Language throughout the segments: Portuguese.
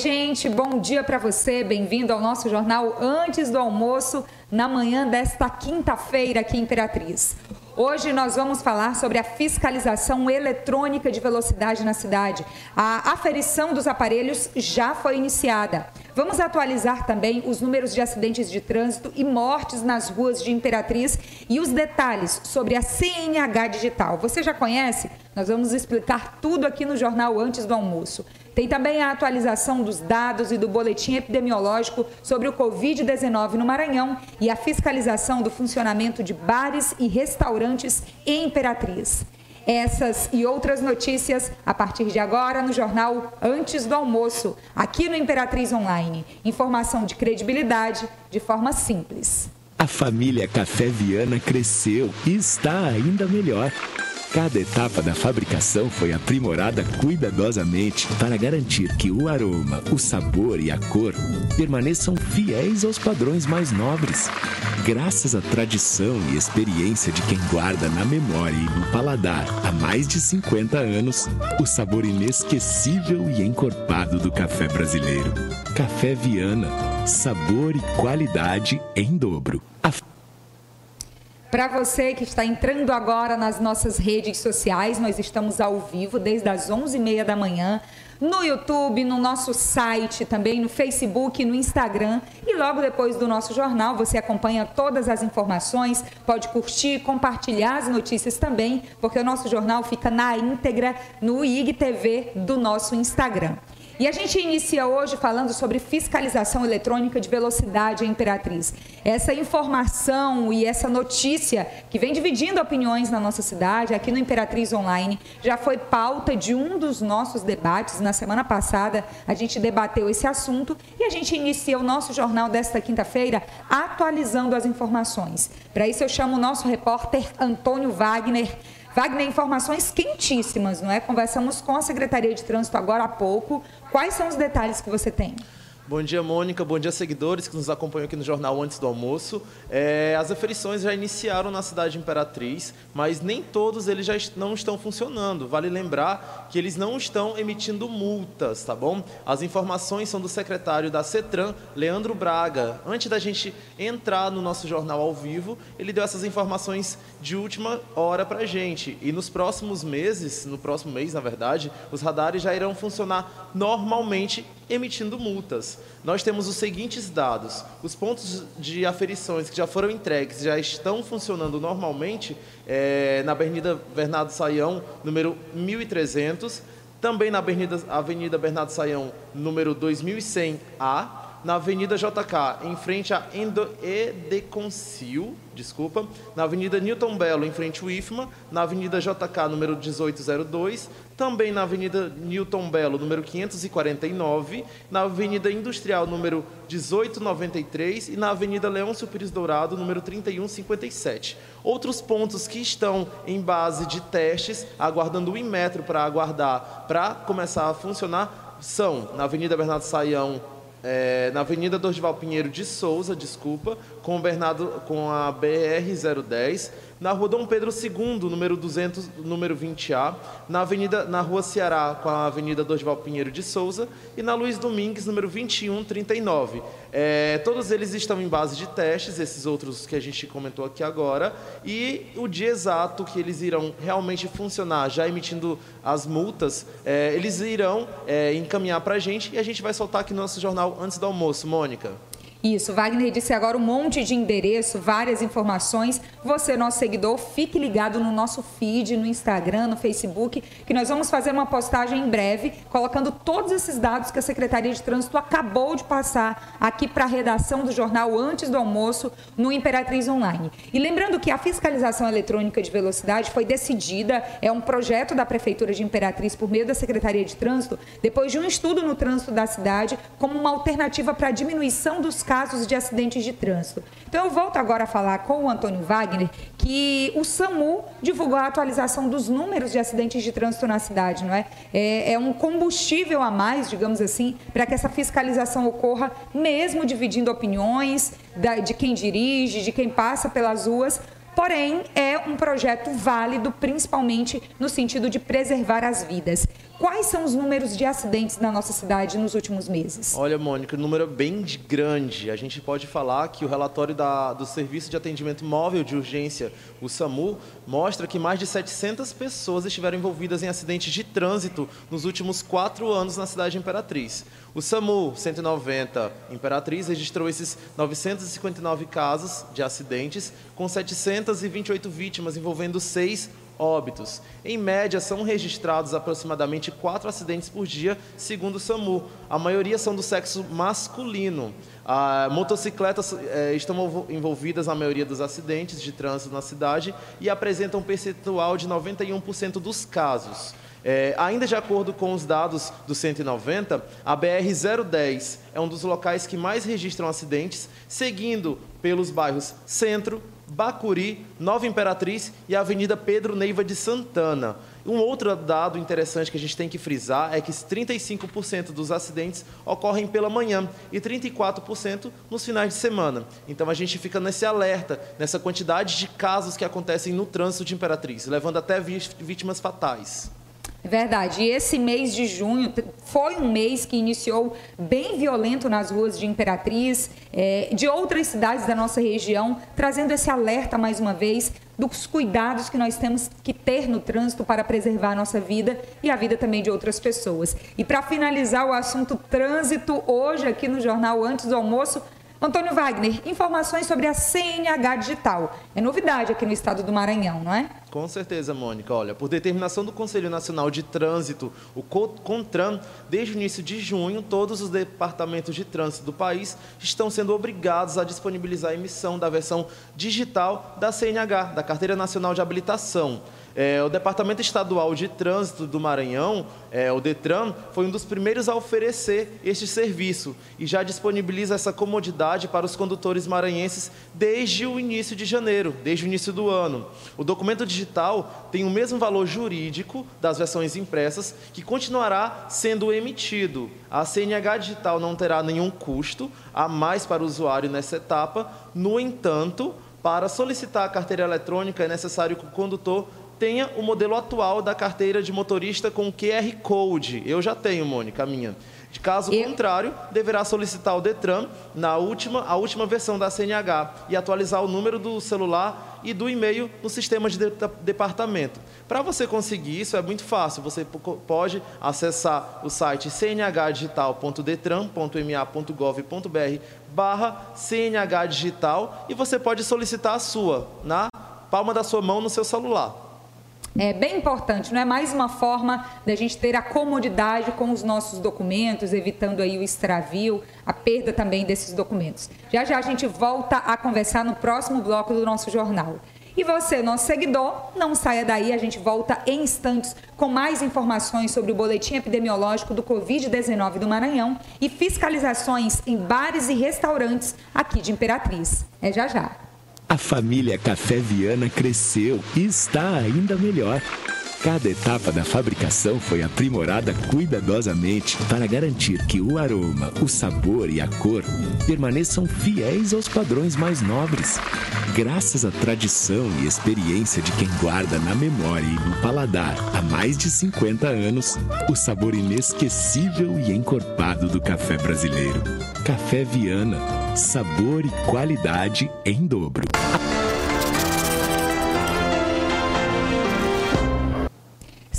gente, bom dia para você. Bem-vindo ao nosso jornal Antes do Almoço, na manhã desta quinta-feira aqui em Imperatriz. Hoje nós vamos falar sobre a fiscalização eletrônica de velocidade na cidade. A aferição dos aparelhos já foi iniciada. Vamos atualizar também os números de acidentes de trânsito e mortes nas ruas de Imperatriz e os detalhes sobre a CNH digital. Você já conhece? Nós vamos explicar tudo aqui no jornal antes do almoço. Tem também a atualização dos dados e do boletim epidemiológico sobre o Covid-19 no Maranhão e a fiscalização do funcionamento de bares e restaurantes em Imperatriz. Essas e outras notícias a partir de agora no jornal Antes do Almoço, aqui no Imperatriz Online. Informação de credibilidade de forma simples. A família Café Viana cresceu e está ainda melhor. Cada etapa da fabricação foi aprimorada cuidadosamente para garantir que o aroma, o sabor e a cor permaneçam fiéis aos padrões mais nobres. Graças à tradição e experiência de quem guarda na memória e no paladar há mais de 50 anos, o sabor inesquecível e encorpado do café brasileiro. Café Viana, sabor e qualidade em dobro. A para você que está entrando agora nas nossas redes sociais, nós estamos ao vivo desde as 11h30 da manhã, no YouTube, no nosso site, também no Facebook, no Instagram. E logo depois do nosso jornal, você acompanha todas as informações, pode curtir, compartilhar as notícias também, porque o nosso jornal fica na íntegra no IGTV do nosso Instagram. E a gente inicia hoje falando sobre fiscalização eletrônica de velocidade em Imperatriz. Essa informação e essa notícia que vem dividindo opiniões na nossa cidade, aqui no Imperatriz Online, já foi pauta de um dos nossos debates. Na semana passada, a gente debateu esse assunto e a gente inicia o nosso jornal desta quinta-feira atualizando as informações. Para isso, eu chamo o nosso repórter Antônio Wagner. Wagner, informações quentíssimas, não é? Conversamos com a Secretaria de Trânsito agora há pouco. Quais são os detalhes que você tem? Bom dia, Mônica. Bom dia, seguidores que nos acompanham aqui no jornal antes do almoço. É, as aferições já iniciaram na cidade de Imperatriz, mas nem todos eles já não estão funcionando. Vale lembrar que eles não estão emitindo multas, tá bom? As informações são do secretário da CETRAN, Leandro Braga. Antes da gente entrar no nosso jornal ao vivo, ele deu essas informações de última hora para a gente. E nos próximos meses, no próximo mês, na verdade, os radares já irão funcionar normalmente emitindo multas. Nós temos os seguintes dados: os pontos de aferições que já foram entregues já estão funcionando normalmente é, na Avenida Bernardo Saião, número 1300, também na Avenida, Avenida Bernardo Saião, número 2100A na Avenida JK, em frente Endo Edeconcil, desculpa, na Avenida Newton Belo, em frente ao IFMA, na Avenida JK, número 1802, também na Avenida Newton Belo, número 549, na Avenida Industrial, número 1893 e na Avenida Leôncio Pires Dourado, número 3157. Outros pontos que estão em base de testes, aguardando o Inmetro para aguardar, para começar a funcionar, são na Avenida Bernardo Saião, é, na Avenida Dorival Pinheiro de Souza, desculpa, com, Bernardo, com a BR-010, na Rua Dom Pedro II, número 200, número 20A, na Avenida, na Rua Ceará, com a Avenida Dorival Pinheiro de Souza, e na Luiz Domingues, número 2139. É, todos eles estão em base de testes, esses outros que a gente comentou aqui agora, e o dia exato que eles irão realmente funcionar, já emitindo as multas, é, eles irão é, encaminhar para a gente e a gente vai soltar aqui no nosso jornal antes do almoço. Mônica. Isso, Wagner disse agora um monte de endereço, várias informações. Você, nosso seguidor, fique ligado no nosso feed, no Instagram, no Facebook, que nós vamos fazer uma postagem em breve, colocando todos esses dados que a Secretaria de Trânsito acabou de passar aqui para a redação do jornal antes do almoço no Imperatriz Online. E lembrando que a fiscalização eletrônica de velocidade foi decidida, é um projeto da Prefeitura de Imperatriz por meio da Secretaria de Trânsito, depois de um estudo no trânsito da cidade, como uma alternativa para a diminuição dos casos de acidentes de trânsito. Então, eu volto agora a falar com o Antônio Wagner que o SAMU divulgou a atualização dos números de acidentes de trânsito na cidade, não é? É, é um combustível a mais, digamos assim, para que essa fiscalização ocorra, mesmo dividindo opiniões da, de quem dirige, de quem passa pelas ruas, Porém, é um projeto válido, principalmente no sentido de preservar as vidas. Quais são os números de acidentes na nossa cidade nos últimos meses? Olha, Mônica, o número é bem grande. A gente pode falar que o relatório da, do Serviço de Atendimento Móvel de Urgência, o SAMU, mostra que mais de 700 pessoas estiveram envolvidas em acidentes de trânsito nos últimos quatro anos na cidade de Imperatriz. O SAMU 190 Imperatriz registrou esses 959 casos de acidentes, com 728 vítimas, envolvendo seis óbitos. Em média, são registrados aproximadamente quatro acidentes por dia, segundo o SAMU. A maioria são do sexo masculino. A motocicletas é, estão envolvidas na maioria dos acidentes de trânsito na cidade e apresentam um percentual de 91% dos casos. É, ainda de acordo com os dados do 190, a BR-010 é um dos locais que mais registram acidentes, seguindo pelos bairros Centro, Bacuri, Nova Imperatriz e Avenida Pedro Neiva de Santana. Um outro dado interessante que a gente tem que frisar é que 35% dos acidentes ocorrem pela manhã e 34% nos finais de semana. Então a gente fica nesse alerta, nessa quantidade de casos que acontecem no trânsito de Imperatriz, levando até vítimas fatais. É verdade. E esse mês de junho foi um mês que iniciou bem violento nas ruas de Imperatriz, é, de outras cidades da nossa região, trazendo esse alerta mais uma vez dos cuidados que nós temos que ter no trânsito para preservar a nossa vida e a vida também de outras pessoas. E para finalizar o assunto trânsito, hoje aqui no Jornal Antes do Almoço, Antônio Wagner, informações sobre a CNH Digital. É novidade aqui no estado do Maranhão, não é? Com certeza, Mônica. Olha, por determinação do Conselho Nacional de Trânsito, o CONTRAN, desde o início de junho, todos os departamentos de trânsito do país estão sendo obrigados a disponibilizar a emissão da versão digital da CNH, da Carteira Nacional de Habilitação. É, o Departamento Estadual de Trânsito do Maranhão, é, o DETRAN, foi um dos primeiros a oferecer este serviço e já disponibiliza essa comodidade para os condutores maranhenses desde o início de janeiro, desde o início do ano. O documento digital tem o mesmo valor jurídico das versões impressas, que continuará sendo emitido. A CNH digital não terá nenhum custo a mais para o usuário nessa etapa, no entanto, para solicitar a carteira eletrônica é necessário que o condutor tenha o modelo atual da carteira de motorista com QR Code. Eu já tenho, Mônica, a minha. De caso Eu... contrário, deverá solicitar o Detran na última, a última versão da CNH e atualizar o número do celular e do e-mail no sistema de, de departamento. Para você conseguir isso é muito fácil. Você pode acessar o site cnhdigital.detran.ma.gov.br barra CNH Digital e você pode solicitar a sua na palma da sua mão no seu celular é bem importante, não é mais uma forma da gente ter a comodidade com os nossos documentos, evitando aí o extravio, a perda também desses documentos. Já já a gente volta a conversar no próximo bloco do nosso jornal. E você, nosso seguidor, não saia daí, a gente volta em instantes com mais informações sobre o boletim epidemiológico do Covid-19 do Maranhão e fiscalizações em bares e restaurantes aqui de Imperatriz. É já já. A família Café Viana cresceu e está ainda melhor. Cada etapa da fabricação foi aprimorada cuidadosamente para garantir que o aroma, o sabor e a cor permaneçam fiéis aos padrões mais nobres. Graças à tradição e experiência de quem guarda na memória e no paladar há mais de 50 anos o sabor inesquecível e encorpado do café brasileiro. Café Viana, sabor e qualidade em dobro.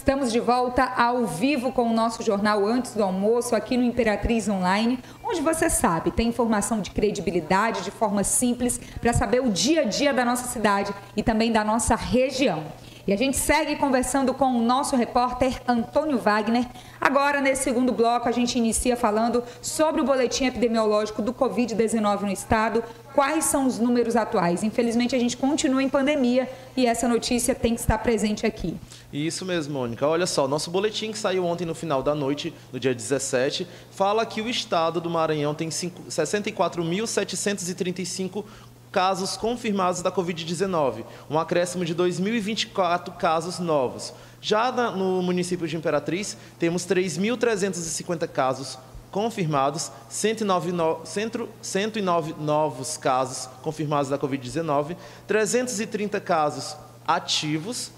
Estamos de volta ao vivo com o nosso jornal Antes do Almoço, aqui no Imperatriz Online, onde você sabe, tem informação de credibilidade, de forma simples, para saber o dia a dia da nossa cidade e também da nossa região. E a gente segue conversando com o nosso repórter Antônio Wagner. Agora, nesse segundo bloco, a gente inicia falando sobre o boletim epidemiológico do Covid-19 no estado. Quais são os números atuais? Infelizmente, a gente continua em pandemia e essa notícia tem que estar presente aqui. Isso mesmo, Mônica. Olha só, nosso boletim que saiu ontem no final da noite, no dia 17, fala que o estado do Maranhão tem 64.735 casos confirmados da Covid-19, um acréscimo de 2.024 casos novos. Já no município de Imperatriz, temos 3.350 casos confirmados, 109, no, 109 novos casos confirmados da Covid-19, 330 casos ativos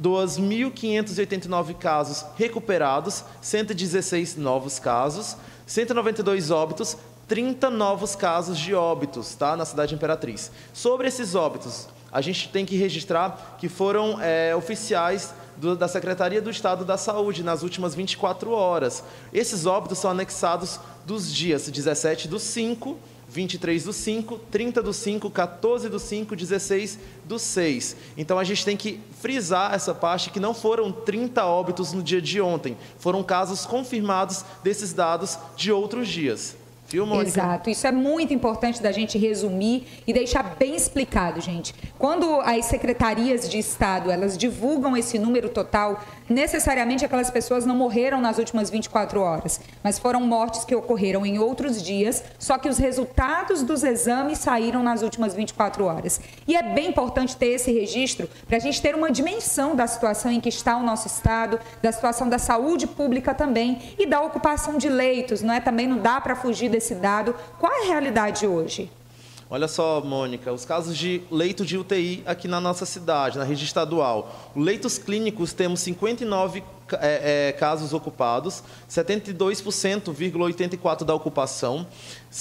2.589 casos recuperados, 116 novos casos, 192 óbitos, 30 novos casos de óbitos tá, na cidade Imperatriz. Sobre esses óbitos, a gente tem que registrar que foram é, oficiais do, da Secretaria do Estado da Saúde nas últimas 24 horas. Esses óbitos são anexados dos dias 17 do 5 23 do 5, 30 do 5, 14 do 5, 16 do 6. Então a gente tem que frisar essa parte que não foram 30 óbitos no dia de ontem, foram casos confirmados desses dados de outros dias. Viu? Exato. Isso é muito importante da gente resumir e deixar bem explicado, gente. Quando as secretarias de Estado, elas divulgam esse número total, necessariamente aquelas pessoas não morreram nas últimas 24 horas, mas foram mortes que ocorreram em outros dias, só que os resultados dos exames saíram nas últimas 24 horas. E é bem importante ter esse registro para a gente ter uma dimensão da situação em que está o nosso Estado, da situação da saúde pública também e da ocupação de leitos, não é? Também não dá para fugir desse dado. Qual é a realidade hoje? Olha só, Mônica, os casos de leito de UTI aqui na nossa cidade, na rede estadual. Leitos clínicos temos 59 é, é, casos ocupados, 72,84% da ocupação.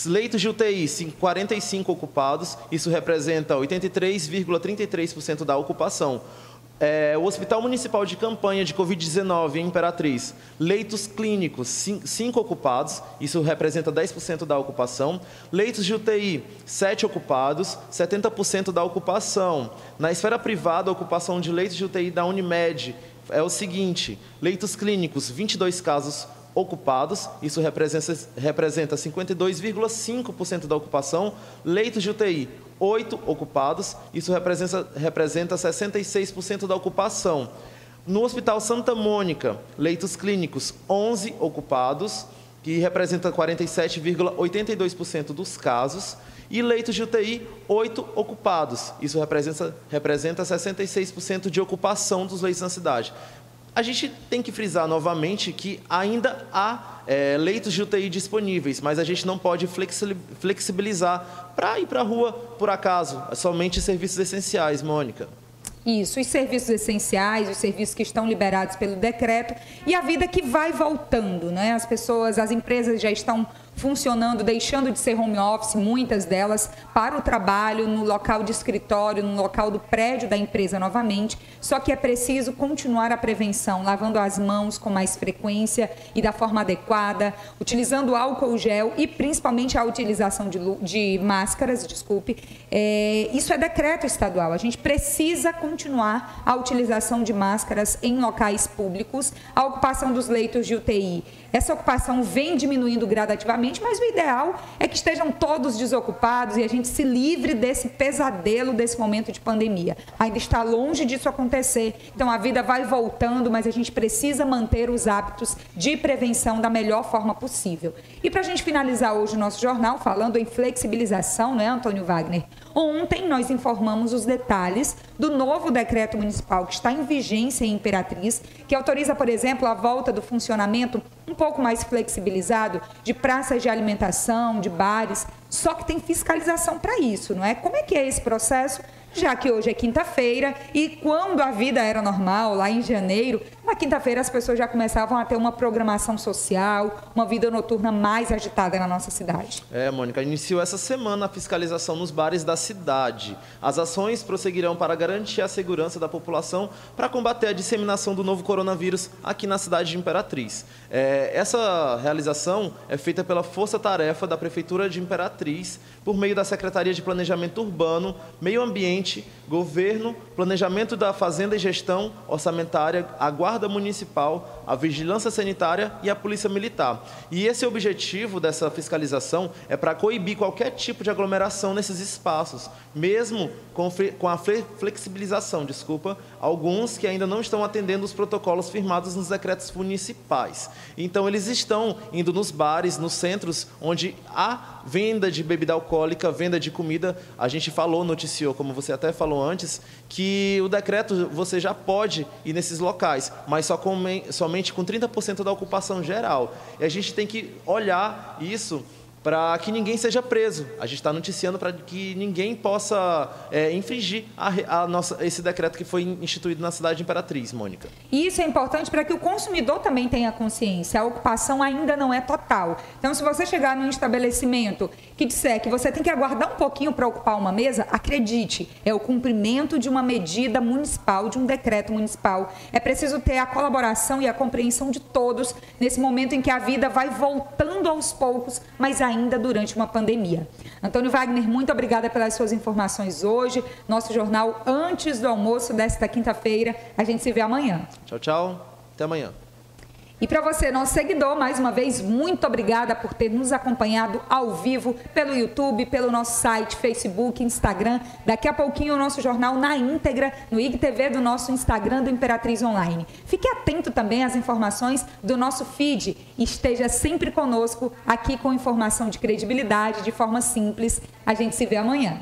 Leitos de UTI, 45 ocupados, isso representa 83,33% da ocupação. É, o Hospital Municipal de Campanha de Covid-19 em Imperatriz, leitos clínicos, 5 ocupados, isso representa 10% da ocupação. Leitos de UTI, 7 ocupados, 70% da ocupação. Na esfera privada, a ocupação de leitos de UTI da Unimed é o seguinte: leitos clínicos, 22 casos ocupados, isso representa, representa 52,5% da ocupação. Leitos de UTI, 8 ocupados, isso representa, representa 66% da ocupação. No Hospital Santa Mônica, leitos clínicos, 11 ocupados, que representa 47,82% dos casos, e leitos de UTI, 8 ocupados, isso representa, representa 66% de ocupação dos leitos na cidade. A gente tem que frisar novamente que ainda há é, leitos de UTI disponíveis, mas a gente não pode flexibilizar para ir para a rua por acaso, é somente serviços essenciais, Mônica. Isso, os serviços essenciais, os serviços que estão liberados pelo decreto e a vida que vai voltando, né? As pessoas, as empresas já estão funcionando, deixando de ser home office, muitas delas, para o trabalho, no local de escritório, no local do prédio da empresa novamente. Só que é preciso continuar a prevenção, lavando as mãos com mais frequência e da forma adequada, utilizando álcool gel e principalmente a utilização de, de máscaras, desculpe. É, isso é decreto estadual. A gente precisa continuar a utilização de máscaras em locais públicos, a ocupação dos leitos de UTI essa ocupação vem diminuindo gradativamente, mas o ideal é que estejam todos desocupados e a gente se livre desse pesadelo desse momento de pandemia. Ainda está longe disso acontecer, então a vida vai voltando, mas a gente precisa manter os hábitos de prevenção da melhor forma possível. E para a gente finalizar hoje o nosso jornal, falando em flexibilização, né, Antônio Wagner? Ontem nós informamos os detalhes do novo decreto municipal que está em vigência em Imperatriz, que autoriza, por exemplo, a volta do funcionamento um pouco mais flexibilizado de praças de alimentação, de bares, só que tem fiscalização para isso, não é? Como é que é esse processo? já que hoje é quinta-feira e quando a vida era normal, lá em janeiro, na quinta-feira as pessoas já começavam a ter uma programação social, uma vida noturna mais agitada na nossa cidade. É, Mônica, iniciou essa semana a fiscalização nos bares da cidade. As ações prosseguirão para garantir a segurança da população para combater a disseminação do novo coronavírus aqui na cidade de Imperatriz. É, essa realização é feita pela Força Tarefa da Prefeitura de Imperatriz, por meio da Secretaria de Planejamento Urbano, Meio Ambiente, Governo, Planejamento da Fazenda e Gestão Orçamentária, a Guarda Municipal, a Vigilância Sanitária e a Polícia Militar. E esse objetivo dessa fiscalização é para coibir qualquer tipo de aglomeração nesses espaços, mesmo com, a flexibilização, desculpa, alguns que ainda não estão atendendo os protocolos firmados nos decretos municipais. Então, eles estão indo nos bares, nos centros onde há venda de bebida alcoólica, venda de comida. A gente falou, noticiou, como você até falou antes, que o decreto você já pode ir nesses locais, mas só com, somente com 30% da ocupação geral. E a gente tem que olhar isso para que ninguém seja preso. A gente está noticiando para que ninguém possa é, infringir a, a nossa, esse decreto que foi instituído na cidade de Imperatriz, Mônica. E isso é importante para que o consumidor também tenha consciência. A ocupação ainda não é total. Então, se você chegar num estabelecimento que disser que você tem que aguardar um pouquinho para ocupar uma mesa, acredite, é o cumprimento de uma medida municipal, de um decreto municipal. É preciso ter a colaboração e a compreensão de todos nesse momento em que a vida vai voltando aos poucos, mas ainda ainda durante uma pandemia. Antônio Wagner, muito obrigada pelas suas informações hoje. Nosso jornal antes do almoço desta quinta-feira. A gente se vê amanhã. Tchau, tchau. Até amanhã. E para você, nosso seguidor, mais uma vez, muito obrigada por ter nos acompanhado ao vivo pelo YouTube, pelo nosso site, Facebook, Instagram. Daqui a pouquinho o nosso jornal na íntegra no IGTV do nosso Instagram do Imperatriz Online. Fique atento também às informações do nosso feed esteja sempre conosco aqui com informação de credibilidade, de forma simples. A gente se vê amanhã.